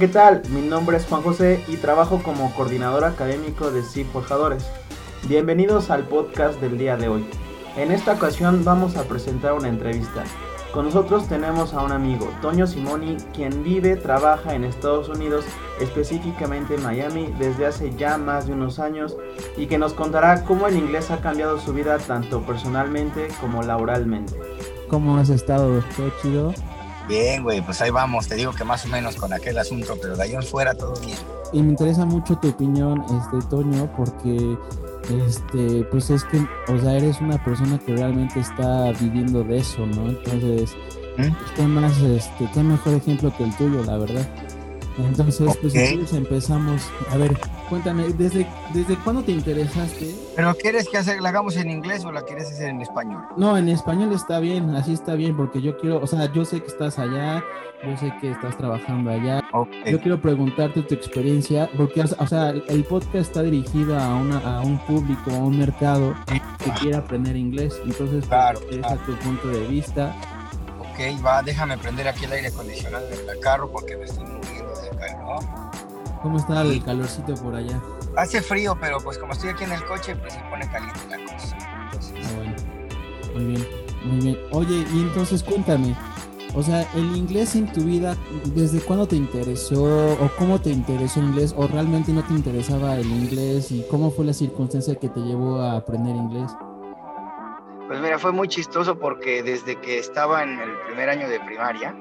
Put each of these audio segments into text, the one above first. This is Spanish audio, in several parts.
¿qué tal? Mi nombre es Juan José y trabajo como coordinador académico de CIP Forjadores. Bienvenidos al podcast del día de hoy. En esta ocasión vamos a presentar una entrevista. Con nosotros tenemos a un amigo, Toño Simoni, quien vive, trabaja en Estados Unidos, específicamente en Miami, desde hace ya más de unos años y que nos contará cómo el inglés ha cambiado su vida tanto personalmente como laboralmente. ¿Cómo has estado? ¿Todo chido? Bien, güey, pues ahí vamos. Te digo que más o menos con aquel asunto, pero de ahí en fuera todo bien. Y me interesa mucho tu opinión, este Toño, porque este, pues es que, o sea, eres una persona que realmente está viviendo de eso, ¿no? Entonces, ¿Mm? ¿qué más, este, qué mejor ejemplo que el tuyo, la verdad? Entonces, pues entonces empezamos. A ver, cuéntame, ¿desde, ¿desde cuándo te interesaste? ¿Pero quieres que hacer, la hagamos en inglés o la quieres hacer en español? No, en español está bien, así está bien, porque yo quiero, o sea, yo sé que estás allá, yo sé que estás trabajando allá. Yo quiero preguntarte tu experiencia, porque, o sea, el podcast está dirigido a, una, a un público, a un mercado que quiere aprender inglés. Entonces, pues, Claro, interesa claro. tu punto de vista. Ok, va, déjame prender aquí el aire acondicionado en el carro porque me estoy muriendo de calor. ¿Cómo está el calorcito por allá? Hace frío, pero pues como estoy aquí en el coche, pues se pone caliente la cosa. Entonces, Ah, bueno. Muy bien, muy bien. Oye, y entonces cuéntame, o sea, el inglés en tu vida, ¿desde cuándo te interesó o cómo te interesó el inglés o realmente no te interesaba el inglés y cómo fue la circunstancia que te llevó a aprender inglés? Pues mira, fue muy chistoso porque desde que estaba en el primer año de primaria,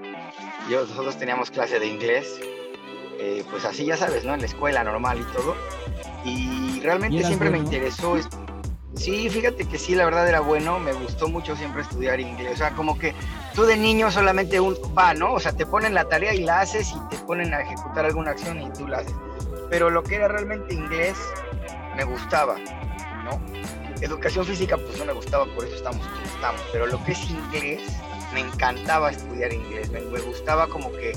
yo, nosotros teníamos clase de inglés, eh, pues así ya sabes, ¿no? En la escuela normal y todo. Y ¿Y realmente siempre me interesó. es- Sí, fíjate que sí, la verdad era bueno, me gustó mucho siempre estudiar inglés. O sea, como que tú de niño solamente un va, ¿no? O sea, te ponen la tarea y la haces y te ponen a ejecutar alguna acción y tú la haces. Pero lo que era realmente inglés me gustaba, ¿no? Educación física pues no me gustaba, por eso estamos como estamos, pero lo que es inglés, me encantaba estudiar inglés, me, gustaba como que eh,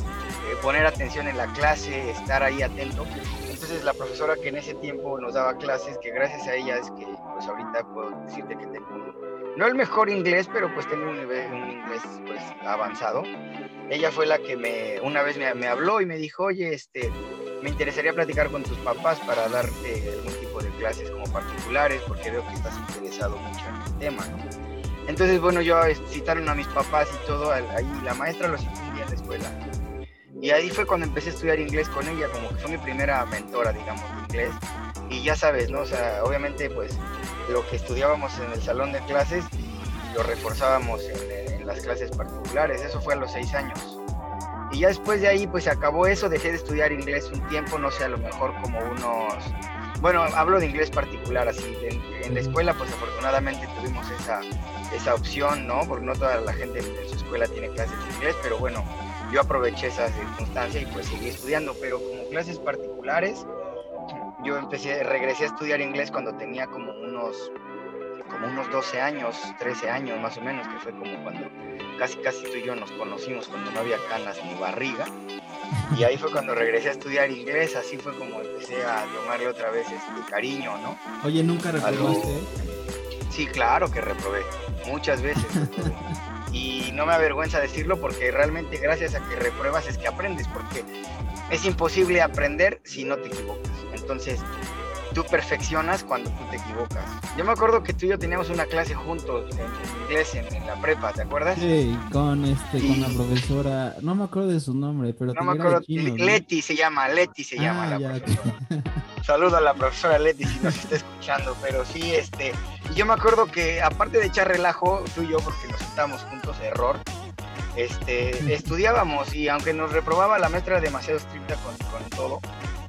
poner atención en la clase, estar ahí atento. Entonces la profesora que en ese tiempo nos daba clases, que gracias a ella es que pues ahorita puedo decirte que tengo no el mejor inglés, pero pues tengo un, nivel, un inglés pues avanzado. Ella fue la que me, una vez me, me habló y me dijo, oye, este, me interesaría platicar con tus papás para darte algún tipo de clases como particulares, porque veo que estás interesado mucho en el tema, ¿no? Entonces, bueno, yo citaron a mis papás y todo, ahí la maestra los día en la escuela. Y ahí fue cuando empecé a estudiar inglés con ella, como que fue mi primera mentora, digamos, de inglés. Y ya sabes, ¿no? O sea, obviamente, pues, lo que estudiábamos en el salón de clases lo reforzábamos en, las clases particulares. Eso fue a los seis años. Y ya después de ahí, pues se acabó eso, dejé de estudiar inglés un tiempo, no sé, a lo mejor como unos... Bueno, hablo de inglés particular, así. En, en la escuela, pues afortunadamente tuvimos esa, esa opción, ¿no? Porque no toda la gente en su escuela tiene clases de inglés, pero bueno, yo aproveché esa circunstancia y pues seguí estudiando, pero como clases particulares, yo empecé, regresé a estudiar inglés cuando tenía como unos, como unos 12 años, 13 años más o menos, que fue como cuando casi casi tú y yo nos conocimos, cuando no había canas ni barriga. Y ahí fue cuando regresé a estudiar inglés, así fue como empecé a tomarle otra vez este cariño, ¿no? Oye, ¿nunca reprobaste? Sí, claro que reprobé, muchas veces. reprobé. Y no me avergüenza decirlo porque realmente gracias a que repruebas es que aprendes, porque es imposible aprender si no te equivocas. Entonces, tú perfeccionas cuando tú te equivocas. Yo me acuerdo que tú y yo teníamos una clase juntos en, inglés en, en la prepa, ¿te acuerdas? Sí, con este, con la profesora, no me acuerdo de su nombre, pero No me acuerdo, chino, ¿no? Leti se llama, Leti se llama Ah, la ya, profesora. Saludo a la profesora Leti si nos está escuchando, pero sí, este, yo me acuerdo que aparte de echar relajo, tú y yo, porque nos sentamos juntos, error, este, estudiábamos y aunque nos reprobaba la maestra demasiado estricta con, con todo,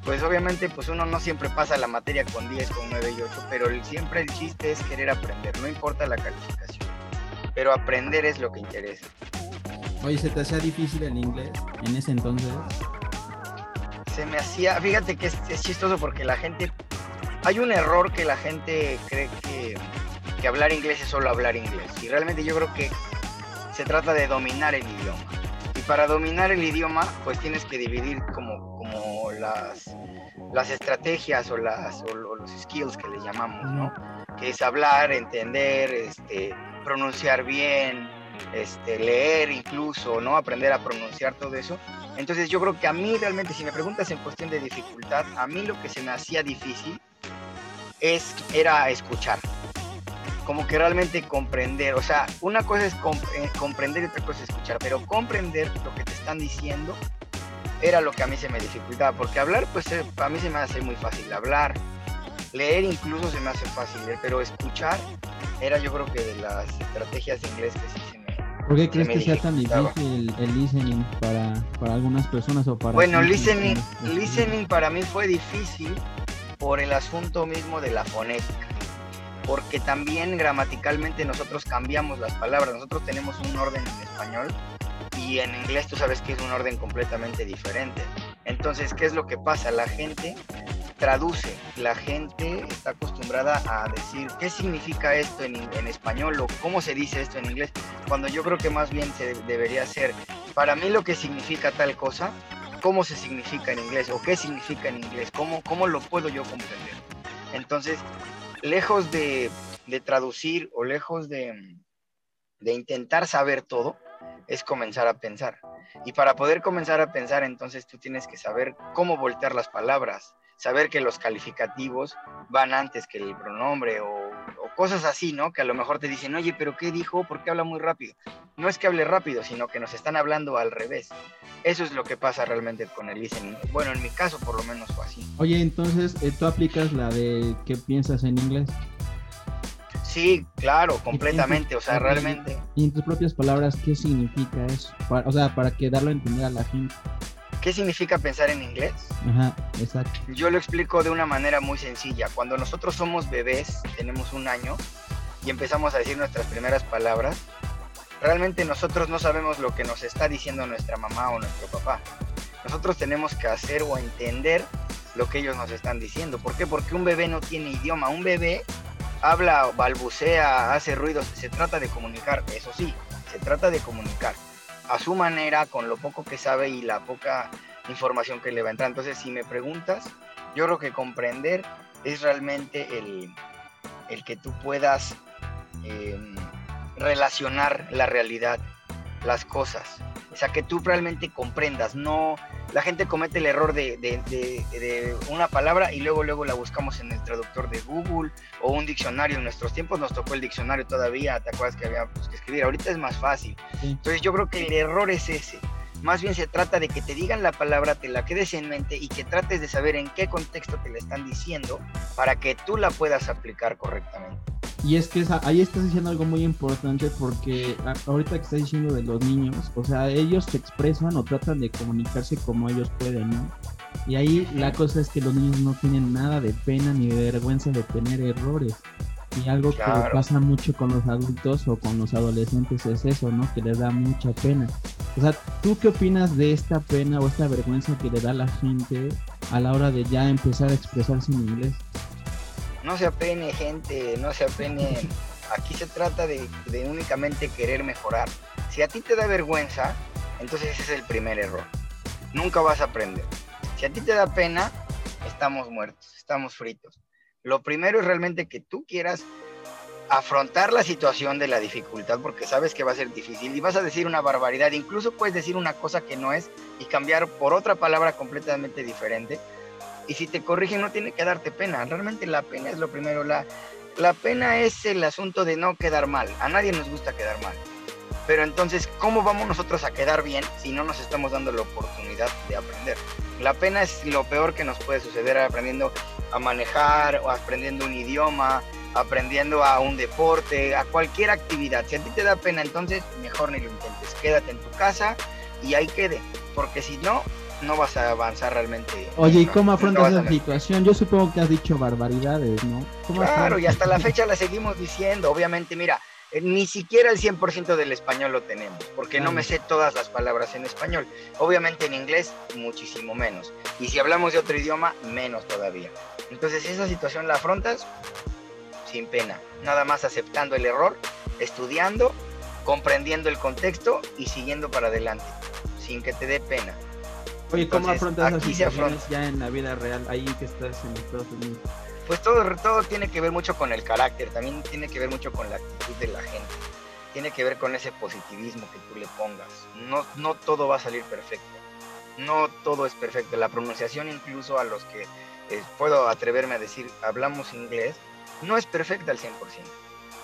pues obviamente pues uno no siempre pasa la materia con 10, con 9 y 8, pero el- siempre el chiste es querer aprender, no importa la calificación, pero aprender es lo que interesa. Oye, ¿se te hacía difícil el inglés en ese entonces? se me hacía, fíjate que es, es chistoso porque la gente, hay un error que la gente cree que, que hablar inglés es solo hablar inglés. Y realmente yo creo que se trata de dominar el idioma. Y para dominar el idioma, pues tienes que dividir como, como las, las estrategias o, las, o lo- los skills que le llamamos, ¿no? Que es hablar, entender, este, pronunciar bien, este, leer incluso, ¿no? Aprender a pronunciar todo eso. Entonces yo creo que a mí realmente, si me preguntas en cuestión de dificultad, a mí lo que se me hacía difícil es, era escuchar. Como que realmente comprender, o sea, una cosa es eh, comprender y otra cosa es escuchar, pero comprender lo que te están diciendo era lo que a mí se me dificultaba, porque hablar, pues eh, a mí se me hace muy fácil hablar, leer incluso se me hace fácil, pero escuchar era yo creo que de las estrategias de inglés que sí se me... ¿Por qué crees que sea tan difícil el, listening para, para, algunas personas o para... Bueno, listening, listening para mí fue difícil por el asunto mismo de la fonética, porque también gramaticalmente nosotros cambiamos las palabras, nosotros tenemos un orden en español y en inglés tú sabes que es un orden completamente diferente. Entonces, ¿qué es lo que pasa? La gente traduce, la gente está acostumbrada a decir qué significa esto en, en, español o cómo se dice esto en inglés, cuando yo creo que más bien se debería ser, para mí lo que significa tal cosa, cómo se significa en inglés o qué significa en inglés, cómo, cómo lo puedo yo comprender. Entonces, lejos de, de traducir o lejos de, de intentar saber todo, es comenzar a pensar. Y para poder comenzar a pensar, entonces tú tienes que saber cómo voltear las palabras, saber que los calificativos van antes que el pronombre o, cosas así, ¿no? Que a lo mejor te dicen, oye, pero ¿qué dijo? ¿Por qué habla muy rápido? No es que hable rápido, sino que nos están hablando al revés. Eso es lo que pasa realmente con el listening. Bueno, en mi caso por lo menos fue así. Oye, entonces, eh, ¿tú aplicas la de qué piensas en inglés? Sí, claro, completamente, o sea, realmente. Y en tus propias palabras, ¿qué significa eso? o sea, para que darlo a entender a la gente. ¿Qué significa pensar en inglés? Ajá, exacto. Yo lo explico de una manera muy sencilla. Cuando nosotros somos bebés, tenemos un año y empezamos a decir nuestras primeras palabras, realmente nosotros no sabemos lo que nos está diciendo nuestra mamá o nuestro papá. Nosotros tenemos que hacer o entender lo que ellos nos están diciendo. ¿Por qué? Porque un bebé no tiene idioma. Un bebé habla, balbucea, hace ruidos, se trata de comunicar, eso sí, se trata de comunicar a su manera, con lo poco que sabe y la poca información que le va a entrar. Entonces, si me preguntas, yo creo que comprender es realmente el, el que tú puedas em, relacionar la realidad, las cosas. O sea, que tú realmente comprendas, no la gente comete el error de, una palabra y luego luego la buscamos en el traductor de Google o un diccionario. En nuestros tiempos nos tocó el diccionario todavía, ¿te acuerdas que había que escribir? Ahorita es más fácil. Entonces yo creo que el error es ese. Más bien se trata de que te digan la palabra, te la quedes en mente y que trates de saber en qué contexto te la están diciendo para que tú la puedas aplicar correctamente. Y es que ahí estás diciendo algo muy importante porque ahorita que estás diciendo de los niños, o sea, ellos se expresan o tratan de comunicarse como ellos pueden, ¿no? Y ahí la cosa es que los niños no tienen nada de pena ni de vergüenza de tener errores. Y algo que pasa mucho con los adultos o con los adolescentes es eso, ¿no? Que les da mucha pena. O sea, ¿tú qué opinas de esta pena o esta vergüenza que le da a la gente a la hora de ya empezar a expresarse en inglés? No se apene gente, no se apene. Aquí se trata de, únicamente querer mejorar. Si a ti te da vergüenza, entonces ese es el primer error. Nunca vas a aprender. Si a ti te da pena, estamos muertos, estamos fritos. Lo primero es realmente que tú quieras afrontar la situación de la dificultad porque sabes que va a ser difícil y vas a decir una barbaridad, incluso puedes decir una cosa que no es y cambiar por otra palabra completamente diferente y si te corrigen no tiene que darte pena. Realmente la pena es lo primero. La, la pena es el asunto de no quedar mal. A nadie nos gusta quedar mal. Pero entonces, ¿cómo vamos nosotros a quedar bien si no nos estamos dando la oportunidad de aprender? La pena es lo peor que nos puede suceder aprendiendo a manejar o aprendiendo un idioma, aprendiendo a un deporte, a cualquier actividad. Si a ti te da pena, entonces mejor ni lo intentes. Quédate en tu casa y ahí quede. Porque si no, no vas a avanzar realmente. Oye, ¿y cómo afrontas esa situación? Yo supongo que has dicho barbaridades, ¿no? Claro, y hasta la fecha la seguimos diciendo. Obviamente, mira, eh, ni siquiera el 100% del español lo tenemos, porque no me sé todas las palabras en español. Obviamente en inglés, muchísimo menos. Y si hablamos de otro idioma, menos todavía. Entonces, esa situación la afrontas sin pena, nada más aceptando el error, estudiando, comprendiendo el contexto y siguiendo para adelante, sin que te dé pena. Oye, ¿cómo afrontas esas situaciones ya en la vida real, ahí que estás en Estados Unidos? Pues todo, todo tiene que ver mucho con el carácter, también tiene que ver mucho con la actitud de la gente. tiene que ver con ese positivismo que tú le pongas. No, no todo va a salir perfecto. No todo es perfecto. La pronunciación incluso a los que eh, puedo atreverme a decir hablamos inglés, no es perfecta al 100%.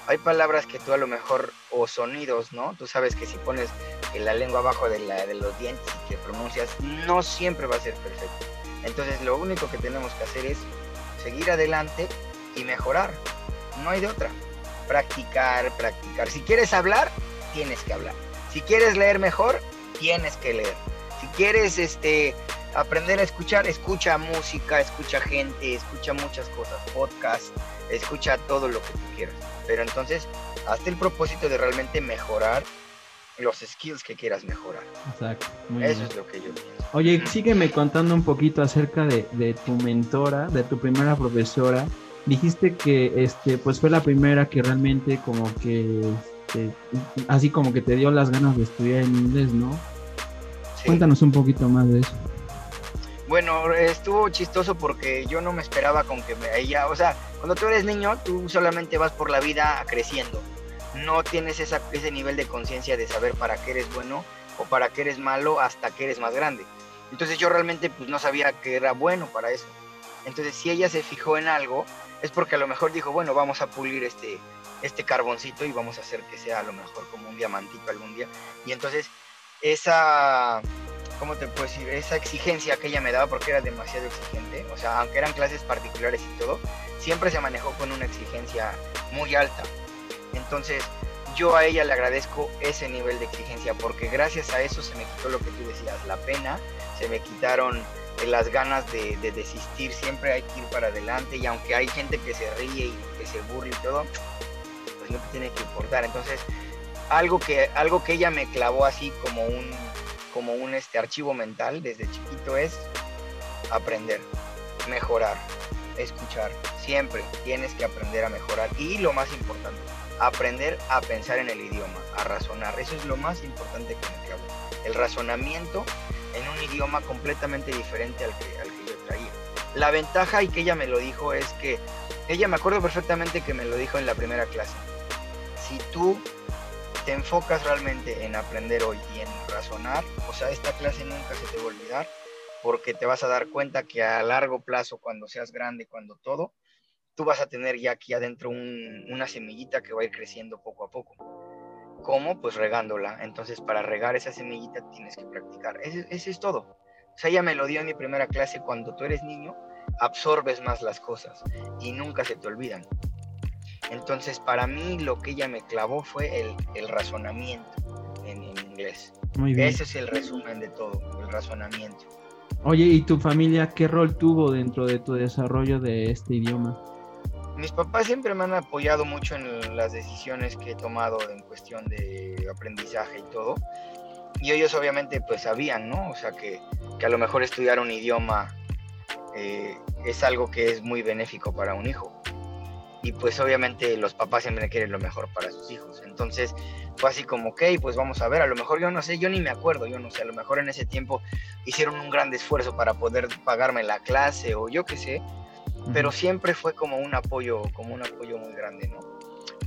Hay palabras que tú a lo mejor, o sonidos, ¿no? Tú sabes que si pones la lengua abajo de, de los dientes que pronuncias, no siempre va a ser perfecto. Entonces lo único que tenemos que hacer es seguir adelante y mejorar. No hay de otra. Practicar, practicar. Si quieres hablar, tienes que hablar. Si quieres leer mejor, tienes que leer. Si quieres este, aprender a escuchar, escucha música, escucha gente, escucha muchas cosas, podcast, escucha todo lo que tú quieras. Pero entonces, hazte el propósito de realmente mejorar los skills que quieras mejorar. Exacto. Eso es lo que yo pienso. Oye, sígueme contando un poquito acerca de, de, tu mentora, de tu primera profesora. Dijiste que este, pues fue la primera que realmente como que, este, así como que te dio las ganas de estudiar en inglés, ¿no? Cuéntanos un poquito más de eso. Bueno, estuvo chistoso porque yo no me esperaba con que me, ella, o sea, cuando tú eres niño, tú solamente vas por la vida creciendo. No tienes esa, ese nivel de conciencia de saber para qué eres bueno o para qué eres malo hasta que eres más grande. Entonces yo realmente pues no sabía que era bueno para eso. Entonces si ella se fijó en algo, es porque a lo mejor dijo, bueno, vamos a pulir este, este carboncito y vamos a hacer que sea a lo mejor como un diamantito algún día. Y entonces esa ¿cómo te puedo decir? Esa exigencia que ella me daba porque era demasiado exigente, o sea, aunque eran clases particulares y todo, siempre se manejó con una exigencia muy alta. Entonces, yo a ella le agradezco ese nivel de exigencia porque gracias a eso se me quitó lo que tú decías, la pena, se me quitaron las ganas de, desistir, siempre hay que ir para adelante y aunque hay gente que se ríe y que se burla y todo, pues no te tiene que importar. Entonces, algo que, algo que ella me clavó así como un como un este, archivo mental desde chiquito es aprender, mejorar, escuchar. Siempre tienes que aprender a mejorar. Y lo más importante, aprender a pensar en el idioma, a razonar. Eso es lo más importante que me acabo. El razonamiento en un idioma completamente diferente al que, al que yo traía. La ventaja, y que ella me lo dijo, es que ella me acuerdo perfectamente que me lo dijo en la primera clase. Si tú te enfocas realmente en aprender hoy y en razonar, o sea, esta clase nunca se te va a olvidar porque te vas a dar cuenta que a largo plazo, cuando seas grande, cuando todo, tú vas a tener ya aquí adentro una semillita que va a ir creciendo poco a poco. ¿Cómo? Pues regándola. Entonces, para regar esa semillita tienes que practicar. Ese, ese es todo. O sea, ella me lo dio en mi primera clase. Cuando tú eres niño, absorbes más las cosas y nunca se te olvidan. Entonces, para mí lo que ella me clavó fue el, razonamiento en, inglés. Muy bien. Ese es el resumen de todo, el razonamiento. Oye, ¿y tu familia qué rol tuvo dentro de tu desarrollo de este idioma? Mis papás siempre me han apoyado mucho en las decisiones que he tomado en cuestión de aprendizaje y todo. Y ellos obviamente pues sabían, ¿no? O sea, que, a lo mejor estudiar un idioma eh, es algo que es muy benéfico para un hijo y pues obviamente los papás siempre quieren lo mejor para sus hijos. Entonces fue así como, ok, pues vamos a ver, a lo mejor yo no sé, yo ni me acuerdo, yo no sé, a lo mejor en ese tiempo hicieron un gran esfuerzo para poder pagarme la clase o yo qué sé, pero siempre fue como un apoyo, como un apoyo muy grande, ¿no?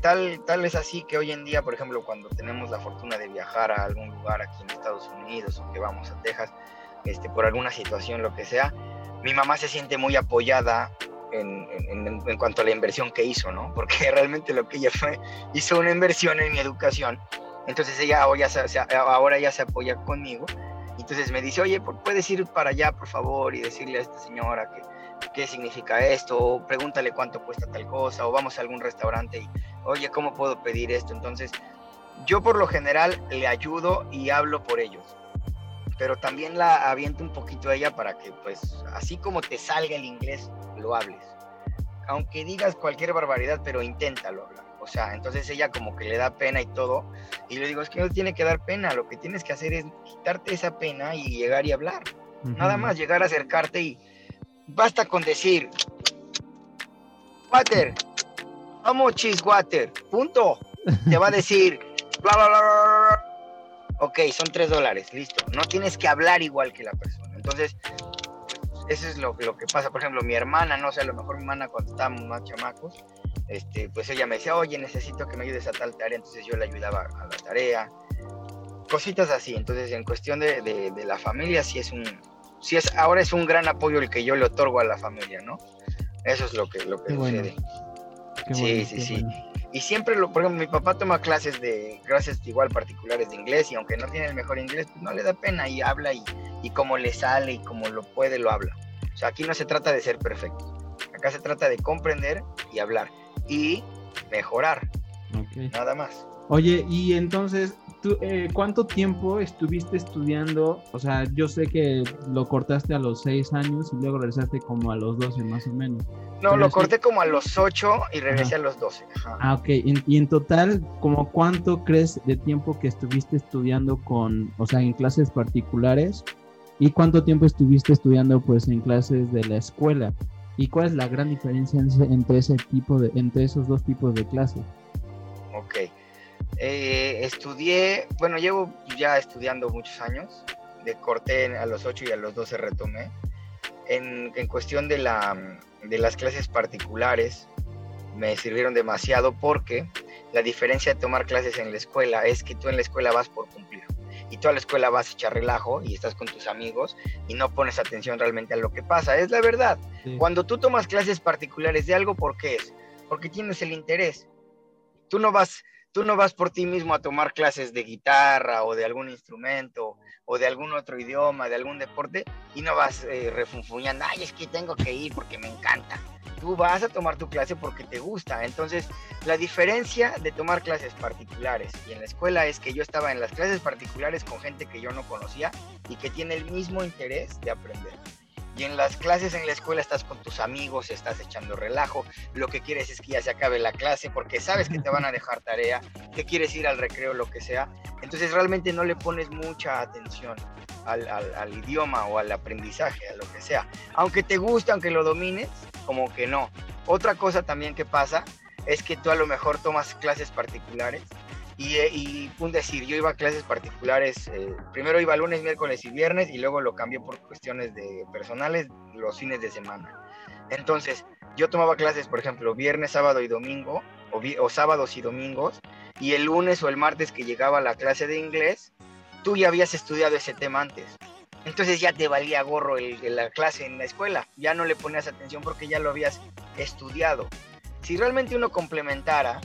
Tal, tal es así que hoy en día, por ejemplo, cuando tenemos la fortuna de viajar a algún lugar aquí en Estados Unidos o que vamos a Texas, este, por alguna situación, lo que sea, mi mamá se siente muy apoyada en, cuanto a la inversión que hizo, ¿no? Porque realmente lo que ella fue, hizo una inversión en mi educación. Entonces ella ahora ya se, ahora ya se apoya conmigo. Entonces me dice, oye, ¿puedes ir para allá, por favor? Y decirle a esta señora que, qué significa esto, o pregúntale cuánto cuesta tal cosa, o vamos a algún restaurante y, oye, ¿cómo puedo pedir esto? Entonces, yo por lo general le ayudo y hablo por ellos pero también la aviento un poquito a ella para que, pues, así como te salga el inglés, lo hables. Aunque digas cualquier barbaridad, pero inténtalo hablar. O sea, entonces ella como que le da pena y todo. Y le digo, es que no tiene que dar pena, lo que tienes que hacer es quitarte esa pena y llegar y hablar. Nada más llegar a acercarte y basta con decir, water, vamos cheese water, punto. Te va a decir, bla, bla, bla, bla ok, son tres dólares, listo. No tienes que hablar igual que la persona. Entonces, eso es lo, lo, que pasa. Por ejemplo, mi hermana, no sé, a lo mejor mi hermana cuando estábamos más chamacos, este, pues ella me decía, oye, necesito que me ayudes a tal tarea, entonces yo le ayudaba a la tarea, cositas así, entonces en cuestión de, de, la familia, sí es un, sí es, ahora es un gran apoyo el que yo le otorgo a la familia, ¿no? Eso es lo que, lo que sucede. sí, sí, sí. Y siempre, lo, por ejemplo, mi papá toma clases de, clases igual particulares de inglés y aunque no tiene el mejor inglés, pues no le da pena y habla y, y como le sale y como lo puede, lo habla. O sea, aquí no se trata de ser perfecto. Acá se trata de comprender y hablar y mejorar. Nada más. Oye, y entonces, ¿tú, eh, ¿cuánto tiempo estuviste estudiando? O sea, yo sé que lo cortaste a los seis años y luego regresaste como a los 12 más o menos. No, lo corté como a los 8 y regresé a los 12. Ah, ok. Y, en total, ¿como cuánto crees de tiempo que estuviste estudiando con, o sea, en clases particulares? ¿Y cuánto tiempo estuviste estudiando pues en clases de la escuela? ¿Y cuál es la gran diferencia entre ese tipo de, entre esos dos tipos de clases? Eh, estudié, bueno, llevo ya estudiando muchos años. De corté a los 8 y a los 12 retomé. En, en cuestión de, la, de las clases particulares, me sirvieron demasiado porque la diferencia de tomar clases en la escuela es que tú en la escuela vas por cumplir y tú a la escuela vas a echar relajo y estás con tus amigos y no pones atención realmente a lo que pasa. Es la verdad. Cuando tú tomas clases particulares de algo, ¿por qué es? Porque tienes el interés. Tú no vas, tú no vas por ti mismo a tomar clases de guitarra o de algún instrumento o de algún otro idioma, de algún deporte y no vas eh, refunfuñando, ay, es que tengo que ir porque me encanta tú vas a tomar tu clase porque te gusta. Entonces, la diferencia de tomar clases particulares y en la escuela es que yo estaba en las clases particulares con gente que yo no conocía y que tiene el mismo interés de aprender. Y en las clases en la escuela estás con tus amigos, estás echando relajo, lo que quieres es que ya se acabe la clase porque sabes que te van a dejar tarea, que quieres ir al recreo, lo que sea. Entonces realmente no le pones mucha atención al, al idioma o al aprendizaje, a lo que sea. Aunque te guste, aunque lo domines, como que no. Otra cosa también que pasa es que tú a lo mejor tomas clases particulares y, eh, y un decir, yo iba a clases particulares, eh, primero iba lunes, miércoles y viernes y luego lo cambié por cuestiones de personales los fines de semana. Entonces, yo tomaba clases, por ejemplo, viernes, sábado y domingo, o, o sábados y domingos, y el lunes o el martes que llegaba a la clase de inglés, tú ya habías estudiado ese tema antes entonces ya te valía gorro el, la clase en la escuela, ya no le ponías atención porque ya lo habías estudiado. Si realmente uno complementara,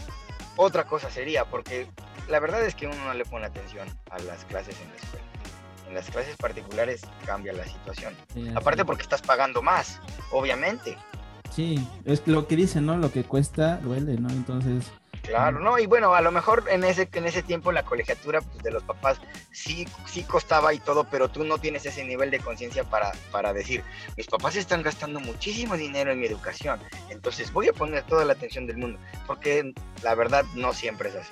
otra cosa sería, porque la verdad es que uno no le pone atención a las clases en la escuela. En las clases particulares cambia la situación. Aparte porque estás pagando más, obviamente. Sí, es lo que dicen, ¿no? Lo que cuesta duele, ¿no? Entonces Claro, no, y bueno, a lo mejor en ese, en ese tiempo la colegiatura pues, de los papás sí, sí costaba y todo, pero tú no tienes ese nivel de conciencia para, para decir, mis papás están gastando muchísimo dinero en mi educación, entonces voy a poner toda la atención del mundo, porque la verdad no siempre es así.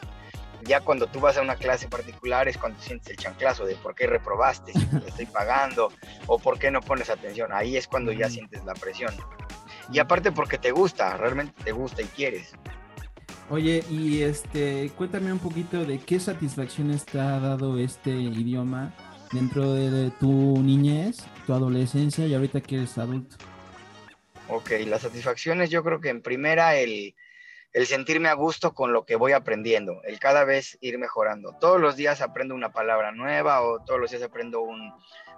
Ya cuando tú vas a una clase particular es cuando sientes el chanclazo de por qué reprobaste, si te estoy pagando, o por qué no pones atención. Ahí es cuando ya sientes la presión. Y aparte porque te gusta, realmente te gusta y quieres. Oye, y este, cuéntame un poquito de qué satisfacciones te ha dado este idioma dentro de, tu niñez, tu adolescencia y ahorita que eres adulto. Ok, las satisfacciones yo creo que en primera el, sentirme a gusto con lo que voy aprendiendo, el cada vez ir mejorando. Todos los días aprendo una palabra nueva o todos los días aprendo un,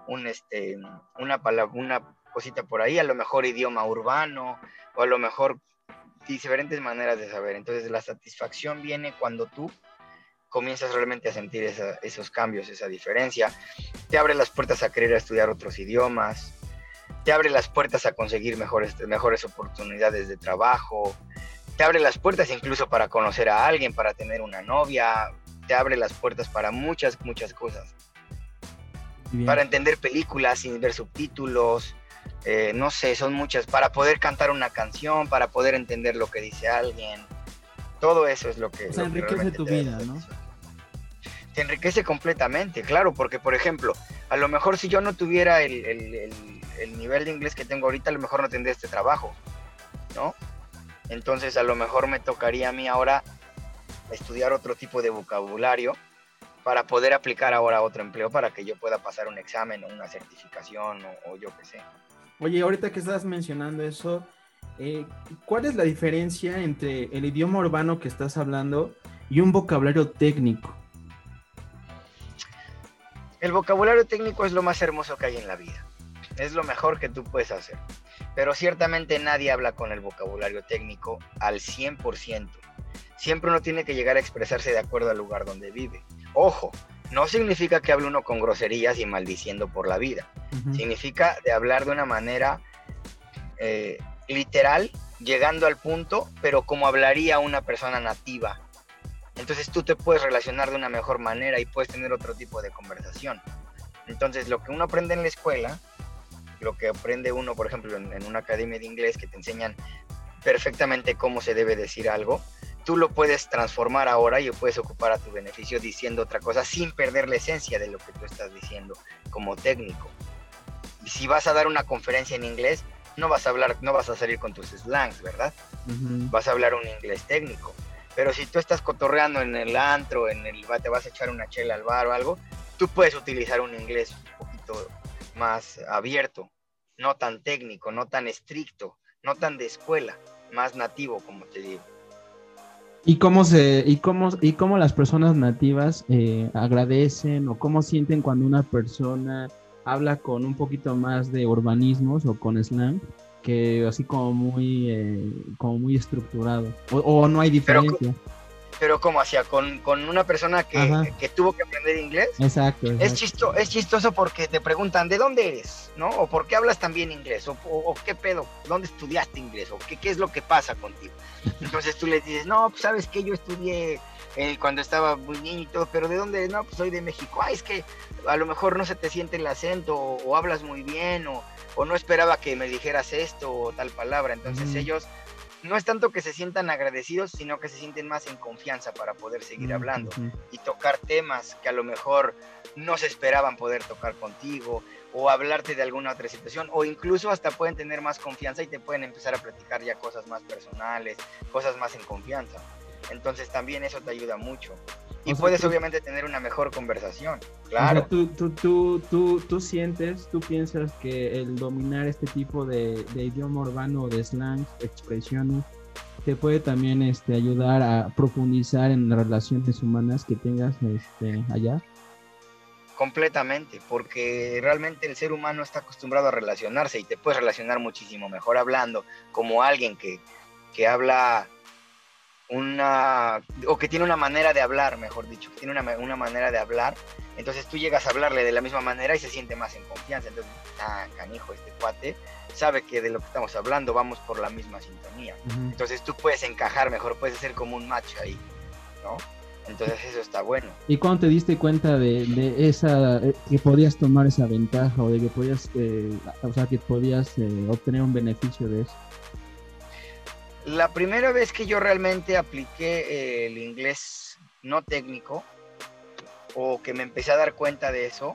un este, una, palabra, una cosita por ahí, a lo mejor idioma urbano o a lo mejor diferentes maneras de saber. Entonces la satisfacción viene cuando tú comienzas realmente a sentir esos cambios, esa diferencia. Te abre las puertas a querer estudiar otros idiomas, te abre las puertas a conseguir mejores, mejores oportunidades de trabajo, te abre las puertas incluso para conocer a alguien, para tener una novia, te abre las puertas para muchas, muchas cosas. Para entender películas sin ver subtítulos, eh, no sé, son muchas, para poder cantar una canción, para poder entender lo que dice alguien, todo eso es lo que... Se enriquece tu vida, ¿no? Te enriquece completamente, claro, porque por ejemplo, a lo mejor si yo no tuviera el, el nivel de inglés que tengo ahorita, a lo mejor no tendría este trabajo, ¿no? Entonces a lo mejor me tocaría a mí ahora estudiar otro tipo de vocabulario para poder aplicar ahora otro empleo para que yo pueda pasar un examen o una certificación o, yo qué sé. Oye, ahorita que estás mencionando eso, eh, ¿cuál es la diferencia entre el idioma urbano que estás hablando y un vocabulario técnico? El vocabulario técnico es lo más hermoso que hay en la vida. Es lo mejor que tú puedes hacer. Pero ciertamente nadie habla con el vocabulario técnico al 100%. Siempre uno tiene que llegar a expresarse de acuerdo al lugar donde vive. Ojo, no significa que hable uno con groserías y maldiciendo por la vida. Significa de hablar de una manera eh, literal, llegando al punto, pero como hablaría una persona nativa entonces tú te puedes relacionar de una mejor manera y puedes tener otro tipo de conversación. Entonces lo que uno aprende en la escuela, lo que aprende uno, por ejemplo, en, una academia de inglés que te enseñan perfectamente cómo se debe decir algo, tú lo puedes transformar ahora y lo puedes ocupar a tu beneficio diciendo otra cosa sin perder la esencia de lo que tú estás diciendo como técnico. Y si vas a dar una conferencia en inglés, no vas a hablar, no vas a salir con tus slangs, ¿verdad? Vas a hablar un inglés técnico. Pero si tú estás cotorreando en el antro, en el te vas a echar una chela al bar o algo, tú puedes utilizar un inglés un poquito más abierto, no tan técnico, no tan estricto, no tan de escuela, más nativo, como te digo. ¿Y cómo, se, y cómo, y cómo las personas nativas eh, agradecen o cómo sienten cuando una persona habla con un poquito más de urbanismos o con slang? que así como muy, eh, como muy estructurado. O, no hay diferencia. Pero, como hacía, con, una persona que, que, tuvo que aprender inglés. Exacto. Es, chisto, es chistoso porque te preguntan, ¿de dónde eres? ¿No? O ¿por qué hablas tan bien inglés? O, qué pedo, ¿dónde estudiaste inglés? O qué, qué es lo que pasa contigo. Entonces tú le dices, no, pues sabes que yo estudié eh, cuando estaba muy niño y todo, pero ¿de dónde? No, pues soy de México. Ah, es que a lo mejor no se te siente el acento o hablas muy bien o o no esperaba que me dijeras esto o tal palabra. Entonces ellos no es tanto que se sientan agradecidos, sino que se sienten más en confianza para poder seguir hablando y tocar temas que a lo mejor no se esperaban poder tocar contigo o hablarte de alguna otra situación o incluso hasta pueden tener más confianza y te pueden empezar a platicar ya cosas más personales, cosas más en confianza. Entonces también eso te ayuda mucho. Y puedes obviamente tener una mejor conversación, claro. tú, tú, tú, tú, tú sientes, tú piensas que el dominar este tipo de, idioma urbano, de slangs, expresiones, te puede también este, ayudar a profundizar en las relaciones humanas que tengas este, allá. Completamente, porque realmente el ser humano está acostumbrado a relacionarse y te puedes relacionar muchísimo mejor hablando como alguien que, que habla una, o que tiene una manera de hablar, mejor dicho, que tiene una, una, manera de hablar, entonces tú llegas a hablarle de la misma manera y se siente más en confianza, entonces, ah, canijo, este cuate sabe que de lo que estamos hablando vamos por la misma sintonía, entonces tú puedes encajar mejor, puedes hacer como un match ahí, ¿no? Entonces eso está bueno. ¿Y cuándo te diste cuenta de, de esa, eh, que podías tomar esa ventaja o de que podías, eh, o sea, que podías eh, obtener un beneficio de eso? La primera vez que yo realmente apliqué eh, el inglés no técnico o que me empecé a dar cuenta de eso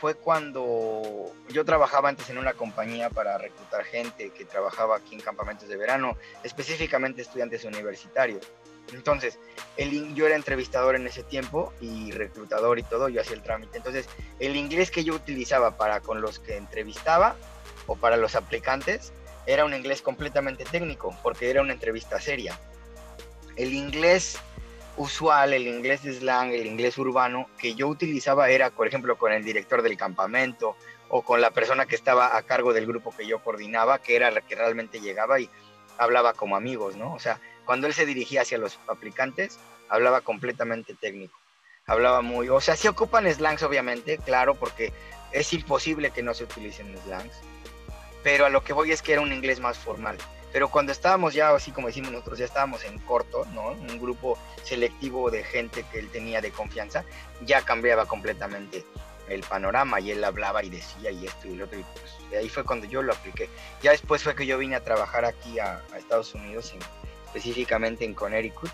fue cuando yo trabajaba antes en una compañía para reclutar gente que trabajaba aquí en campamentos de verano, específicamente estudiantes universitarios. Entonces, el, yo era entrevistador en ese tiempo y reclutador y todo, yo hacía el trámite. Entonces, el inglés que yo utilizaba para con los que entrevistaba o para los aplicantes era un inglés completamente técnico, porque era una entrevista seria. El inglés usual, el inglés de slang, el inglés urbano que yo utilizaba era, por ejemplo, con el director del campamento o con la persona que estaba a cargo del grupo que yo coordinaba, que era la que realmente llegaba y hablaba como amigos, ¿no? O sea, cuando él se dirigía hacia los aplicantes, hablaba completamente técnico. Hablaba muy, o sea, sí ocupan slangs obviamente, claro, porque es imposible que no se utilicen slangs pero a lo que voy es que era un inglés más formal. Pero cuando estábamos ya, así como decimos nosotros, ya estábamos en corto, ¿no? Un grupo selectivo de gente que él tenía de confianza, ya cambiaba completamente el panorama y él hablaba y decía y esto y lo otro. Y pues, ahí fue cuando yo lo apliqué. Ya después fue que yo vine a trabajar aquí a, Estados Unidos, específicamente en Connecticut.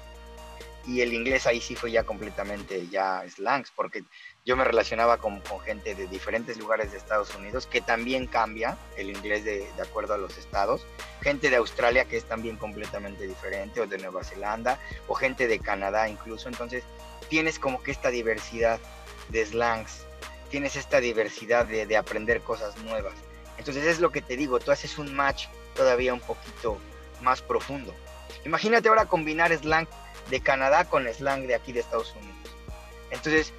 Y el inglés ahí sí fue ya completamente ya slangs, porque yo me relacionaba con, gente de diferentes lugares de Estados Unidos, que también cambia el inglés de, acuerdo a los estados, gente de Australia que es también completamente diferente, o de Nueva Zelanda, o gente de Canadá incluso, entonces tienes como que esta diversidad de slangs, tienes esta diversidad de, aprender cosas nuevas. Entonces es lo que te digo, tú haces un match todavía un poquito más profundo. Imagínate ahora combinar slang de Canadá con slang de aquí de Estados Unidos. Entonces,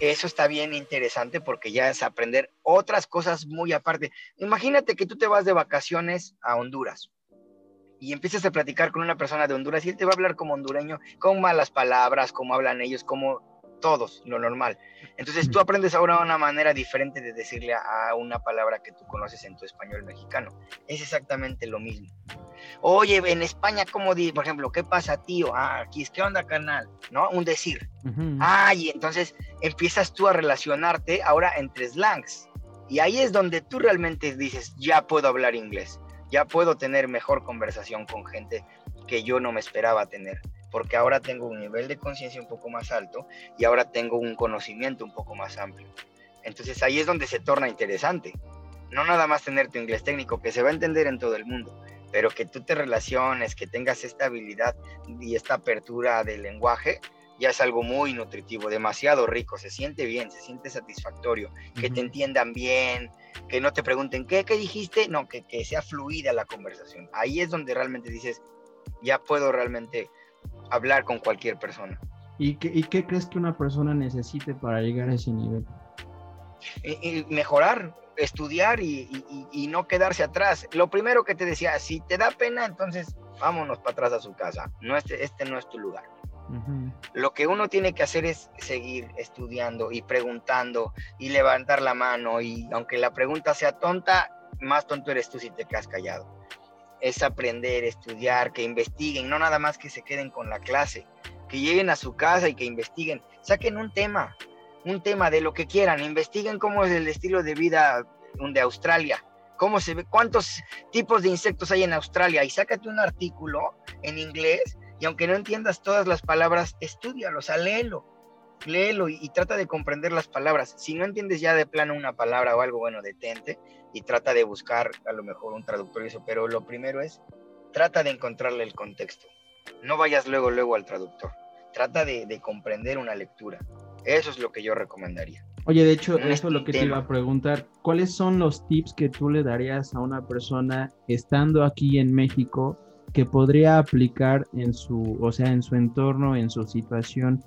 eso está bien interesante porque ya es aprender otras cosas muy aparte. Imagínate que tú te vas de vacaciones a Honduras y empiezas a platicar con una persona de Honduras y él te va a hablar como hondureño, con malas palabras, como hablan ellos, como todos, lo normal. Entonces tú aprendes ahora una manera diferente de decirle a una palabra que tú conoces en tu español mexicano. Es exactamente lo mismo. Oye, en España, ¿cómo di? Por ejemplo, ¿qué pasa, tío? Ah, aquí es, ¿qué onda, canal? ¿No? Un decir. Ah, y entonces empiezas tú a relacionarte ahora entre slangs. Y ahí es donde tú realmente dices, ya puedo hablar inglés, ya puedo tener mejor conversación con gente que yo no me esperaba tener porque ahora tengo un nivel de conciencia un poco más alto y ahora tengo un conocimiento un poco más amplio. Entonces ahí es donde se torna interesante. No nada más tener tu inglés técnico, que se va a entender en todo el mundo, pero que tú te relaciones, que tengas esta habilidad y esta apertura del lenguaje, ya es algo muy nutritivo, demasiado rico, se siente bien, se siente satisfactorio, que te entiendan bien, que no te pregunten qué, qué dijiste, no, que, que sea fluida la conversación. Ahí es donde realmente dices, ya puedo realmente hablar con cualquier persona. ¿Y qué, qué crees que una persona necesite para llegar a ese nivel? Y, mejorar, estudiar y, no quedarse atrás. Lo primero que te decía, si te da pena, entonces vámonos para atrás a su casa. No, este, este no es tu lugar. Lo que uno tiene que hacer es seguir estudiando y preguntando y levantar la mano y aunque la pregunta sea tonta, más tonto eres tú si te quedas callado es aprender, estudiar, que investiguen, no nada más que se queden con la clase, que lleguen a su casa y que investiguen, saquen un tema, un tema de lo que quieran, investiguen cómo es el estilo de vida de Australia, cómo se ve, cuántos tipos de insectos hay en Australia y sácate un artículo en inglés y aunque no entiendas todas las palabras, estudialo, o sea, léelo, léelo y, y, trata de comprender las palabras. Si no entiendes ya de plano una palabra o algo, bueno, detente y trata de buscar a lo mejor un traductor y eso, pero lo primero es, trata de encontrarle el contexto. No vayas luego, luego al traductor. Trata de, comprender una lectura. Eso es lo que yo recomendaría. Oye, de hecho, eso es lo que te iba a preguntar. ¿Cuáles son los tips que tú le darías a una persona estando aquí en México que podría aplicar en su, o sea, en su entorno, en su situación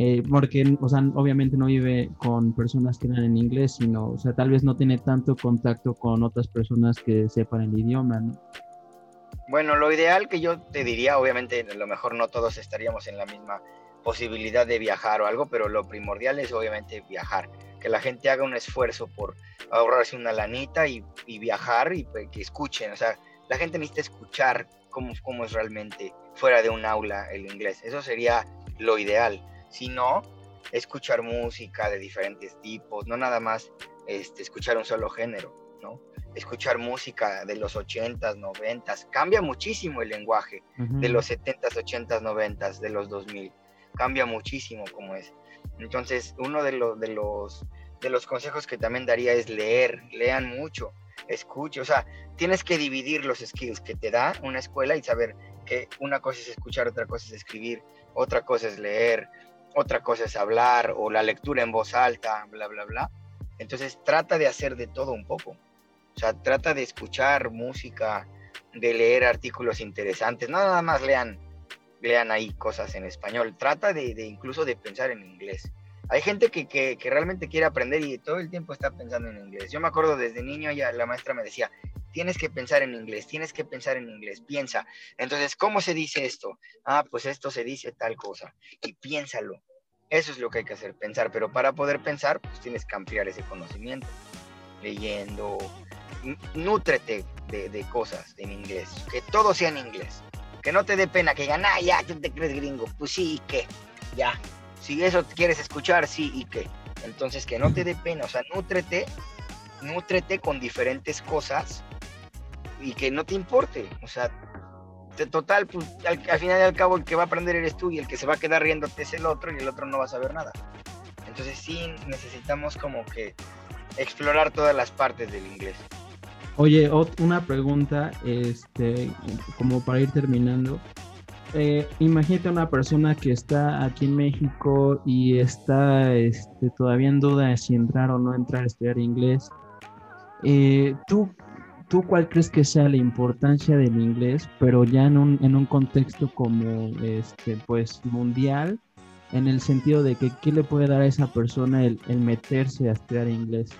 eh, porque, o sea, obviamente no vive con personas que hablan en inglés, sino, o sea, tal vez no tiene tanto contacto con otras personas que sepan el idioma, ¿no? Bueno, lo ideal que yo te diría, obviamente, a lo mejor no todos estaríamos en la misma posibilidad de viajar o algo, pero lo primordial es obviamente viajar, que la gente haga un esfuerzo por ahorrarse una lanita y, viajar y pues, que escuchen, o sea, la gente necesita escuchar cómo, cómo es realmente fuera de un aula el inglés, eso sería lo ideal sino escuchar música de diferentes tipos, no nada más este, escuchar un solo género, ¿no? Escuchar música de los 80s, 90s, cambia muchísimo el lenguaje de los 70s, 80s, 90s, de los 2000, cambia muchísimo como es. Entonces, uno de, los de, los, de los consejos que también daría es leer, lean mucho, escuche, o sea, tienes que dividir los skills que te da una escuela y saber que una cosa es escuchar, otra cosa es escribir, otra cosa es leer, otra cosa es hablar o la lectura en voz alta, bla, bla, bla. Entonces trata de hacer de todo un poco. O sea, trata de escuchar música, de leer artículos interesantes. Nada más lean, lean ahí cosas en español. Trata de, incluso de pensar en inglés. Hay gente que, que, que, realmente quiere aprender y todo el tiempo está pensando en inglés. Yo me acuerdo desde niño ya la maestra me decía, tienes que pensar en inglés, tienes que pensar en inglés, piensa. Entonces, ¿cómo se dice esto? Ah, pues esto se dice tal cosa. Y piénsalo. Eso es lo que hay que hacer, pensar. Pero para poder pensar, pues tienes que ampliar ese conocimiento. Leyendo, nútrete de, cosas en inglés. Que todo sea en inglés. Que no te dé pena que digan, ah, ya, tú te crees gringo. Pues sí, ¿y qué? Ya. Si eso quieres escuchar, sí, ¿y qué? Entonces, que no te dé pena. O sea, nútrete, nútrete con diferentes cosas y que no te importe. O sea, de total, pues al, final y al cabo el que va a aprender eres tú y el que se va a quedar riéndote es el otro y el otro no va a saber nada. Entonces sí necesitamos como que explorar todas las partes del inglés. Oye, una pregunta, este, como para ir terminando. Eh, imagínate una persona que está aquí en México y está este, todavía en duda de si entrar o no entrar a estudiar inglés. Eh, ¿Tú ¿tú cuál crees que sea la importancia del inglés, pero ya en un, en un contexto como este, pues mundial, en el sentido de que qué le puede dar a esa persona el, meterse a estudiar inglés?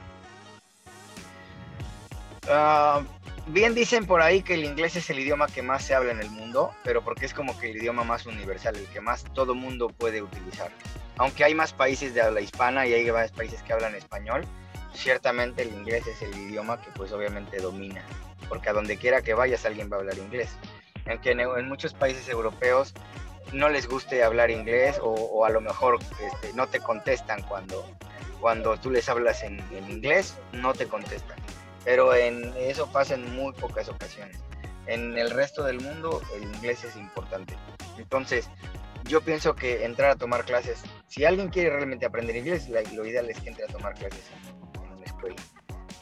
Ah, bien dicen por ahí que el inglés es el idioma que más se habla en el mundo, pero porque es como que el idioma más universal, el que más todo mundo puede utilizar. Aunque hay más países de habla hispana y hay más países que hablan español, ciertamente el inglés es el idioma que pues obviamente domina, porque a donde quiera que vayas alguien va a hablar inglés. Aunque en, muchos países europeos no les guste hablar inglés o, a lo mejor este, no te contestan cuando, cuando tú les hablas en, en, inglés, no te contestan. Pero en, eso pasa en muy pocas ocasiones. En el resto del mundo el inglés es importante. Entonces, yo pienso que entrar a tomar clases, si alguien quiere realmente aprender inglés, lo ideal es que entre a tomar clases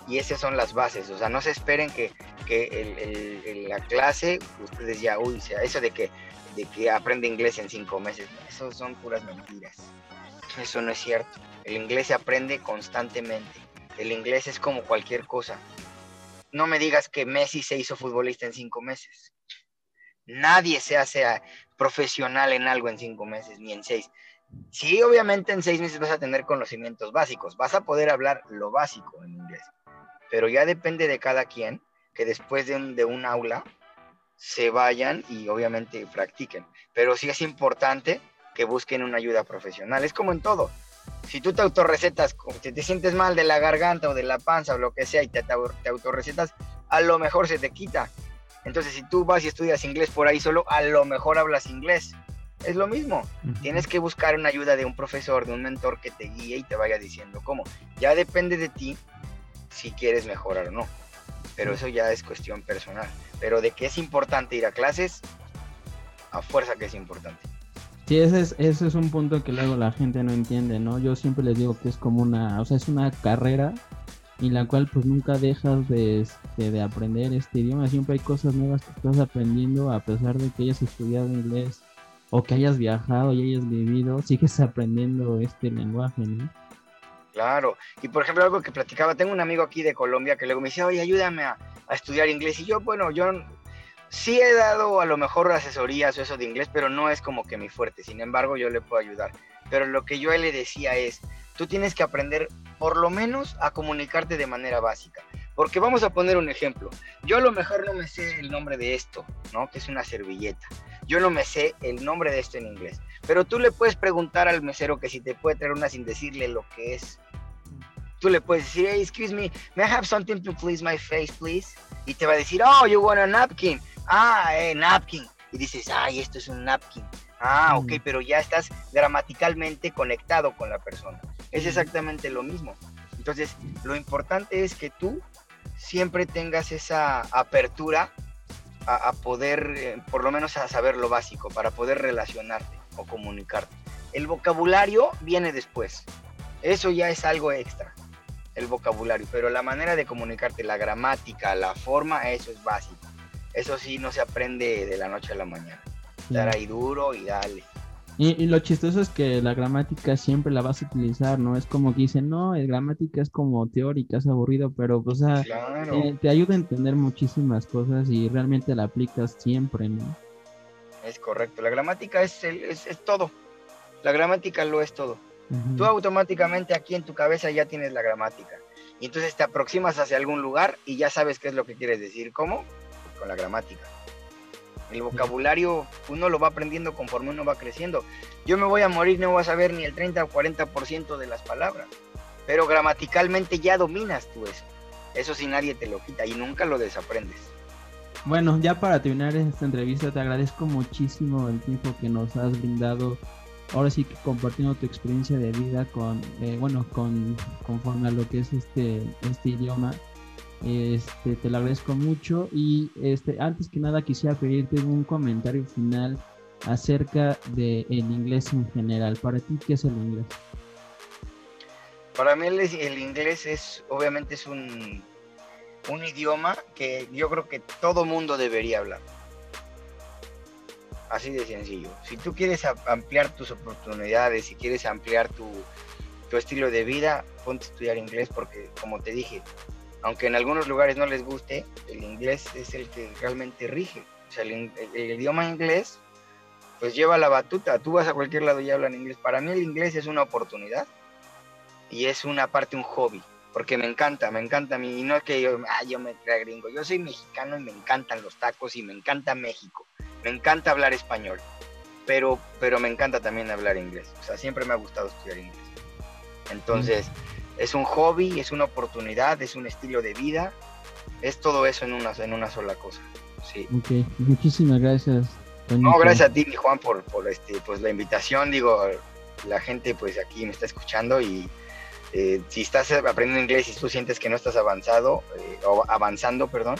y esas son las bases, o sea, no se esperen que, que la clase, ustedes ya, uy, sea, eso de que, de que aprende inglés en cinco meses, eso son puras mentiras. Eso no es cierto. El inglés se aprende constantemente. El inglés es como cualquier cosa. No me digas que Messi se hizo futbolista en cinco meses. Nadie se hace profesional en algo en cinco meses, ni en seis. Sí, obviamente en seis meses vas a tener conocimientos básicos, vas a poder hablar lo básico en inglés, pero ya depende de cada quien que después de un, aula se vayan y obviamente practiquen. Pero sí es importante que busquen una ayuda profesional. Es como en todo. Si tú te autorrecetas, si te sientes mal de la garganta o de la panza o lo que sea y te, te autorrecetas, a lo mejor se te quita. Entonces, si tú vas y estudias inglés por ahí solo, a lo mejor hablas inglés es lo mismo. Tienes que buscar una ayuda de un profesor, de un mentor que te guíe y te vaya diciendo cómo. Ya depende de ti si quieres mejorar o no. Pero eso ya es cuestión personal. Pero de que es importante ir a clases, a fuerza que es importante. Sí, ese es, ese es un punto que luego la gente no entiende, ¿no? Yo siempre les digo que es como una, o sea, es una carrera en la cual pues nunca dejas de, este, de aprender este idioma, siempre hay cosas nuevas que estás aprendiendo a pesar de que hayas estudiado inglés o que hayas viajado y hayas vivido, sigues aprendiendo este lenguaje, ¿no? Claro, y por ejemplo algo que platicaba, tengo un amigo aquí de Colombia que luego me dice, oye, ayúdame a, estudiar inglés, y yo, bueno, yo sí he dado a lo mejor asesorías o eso de inglés, pero no es como que mi fuerte, sin embargo yo le puedo ayudar, pero lo que yo le decía es, tú tienes que aprender por lo menos a comunicarte de manera básica. Porque vamos a poner un ejemplo. Yo a lo mejor no me sé el nombre de esto, ¿no? Que es una servilleta. Yo no me sé el nombre de esto en inglés. Pero tú le puedes preguntar al mesero que si te puede traer una sin decirle lo que es. Tú le puedes decir, hey, excuse me, may I have something to please my face, please? Y te va a decir, oh, you want a napkin. Ah, eh, napkin. Y dices, ay, esto es un napkin. Ah, ok, mm. pero ya estás gramaticalmente conectado con la persona. Es exactamente lo mismo. Entonces, lo importante es que tú siempre tengas esa apertura a, poder, eh, por lo menos a saber lo básico, para poder relacionarte o comunicarte. El vocabulario viene después. Eso ya es algo extra, el vocabulario, pero la manera de comunicarte, la gramática, la forma, eso es básico. Eso sí no se aprende de la noche a la mañana. Estar ahí duro y dale. Y, lo chistoso es que la gramática siempre la vas a utilizar, ¿no? Es como que dicen, no, la gramática es como teórica, es aburrido, pero, o sea, eh, te ayuda a entender muchísimas cosas y realmente la aplicas siempre, ¿no? Es correcto, la gramática es, es, todo, la gramática lo es todo. Tú automáticamente aquí en tu cabeza ya tienes la gramática. Y entonces te aproximas hacia algún lugar y ya sabes qué es lo que quieres decir. ¿Cómo? Con la gramática. El vocabulario uno lo va aprendiendo conforme uno va creciendo. Yo me voy a morir, no voy a saber ni el 30 o 40% de las palabras, pero gramaticalmente ya dominas tú eso. Eso sí nadie te lo quita y nunca lo desaprendes. Bueno, ya para terminar esta entrevista, te agradezco muchísimo el tiempo que nos has brindado. Ahora sí que compartiendo tu experiencia de vida con, eh, bueno, con conforme a lo que es este, este idioma. Este, te lo agradezco mucho y este, antes que nada quisiera pedirte un comentario final acerca del el inglés en general. Para ti, ¿qué es el inglés? Para mí el, el inglés es, obviamente es un, un idioma que yo creo que todo mundo debería hablar. Así de sencillo. Si tú quieres ampliar tus oportunidades, si quieres ampliar tu, tu estilo de vida, ponte a estudiar inglés porque, como te dije, aunque en algunos lugares no les guste, el inglés es el que realmente rige. O sea, el, el idioma inglés pues lleva la batuta. Tú vas a cualquier lado y hablan inglés. Para mí el inglés es una oportunidad y es una parte, un hobby, porque me encanta, me encanta a mí. Y no es que yo, ah, yo me crea gringo. Yo soy mexicano y me encantan los tacos y me encanta México. Me encanta hablar español, pero, pero me encanta también hablar inglés. O sea, siempre me ha gustado estudiar inglés. Entonces, es un hobby, es una oportunidad, es un estilo de vida. Es todo eso en una, en una sola cosa. Sí. Ok, muchísimas gracias. No, gracias a ti, mi Juan, por, por este, pues, la invitación. Digo, la gente pues aquí me está escuchando y eh, si estás aprendiendo inglés y tú sientes que no estás avanzado, eh, o avanzando, perdón,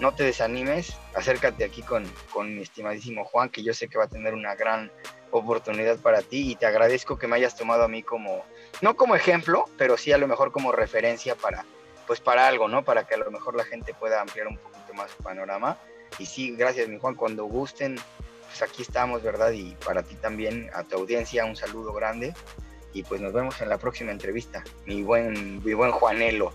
no te desanimes, acércate aquí con, con mi estimadísimo Juan, que yo sé que va a tener una gran oportunidad para ti y te agradezco que me hayas tomado a mí como, no como ejemplo, pero sí a lo mejor como referencia para, pues para algo, ¿no? Para que a lo mejor la gente pueda ampliar un poquito más su panorama. Y sí, gracias mi Juan, cuando gusten, pues aquí estamos, ¿verdad? Y para ti también, a tu audiencia, un saludo grande. Y pues nos vemos en la próxima entrevista, mi buen, mi buen Juanelo.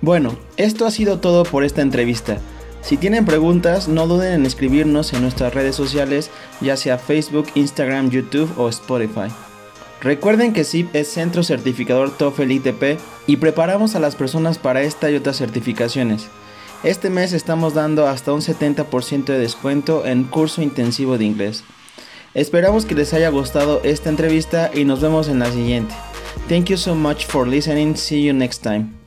Bueno, esto ha sido todo por esta entrevista. Si tienen preguntas, no duden en escribirnos en nuestras redes sociales, ya sea Facebook, Instagram, YouTube o Spotify. Recuerden que SIP es Centro Certificador TOEFL ITP y preparamos a las personas para esta y otras certificaciones. Este mes estamos dando hasta un 70% de descuento en curso intensivo de inglés. Esperamos que les haya gustado esta entrevista y nos vemos en la siguiente. Thank you so much for listening. See you next time.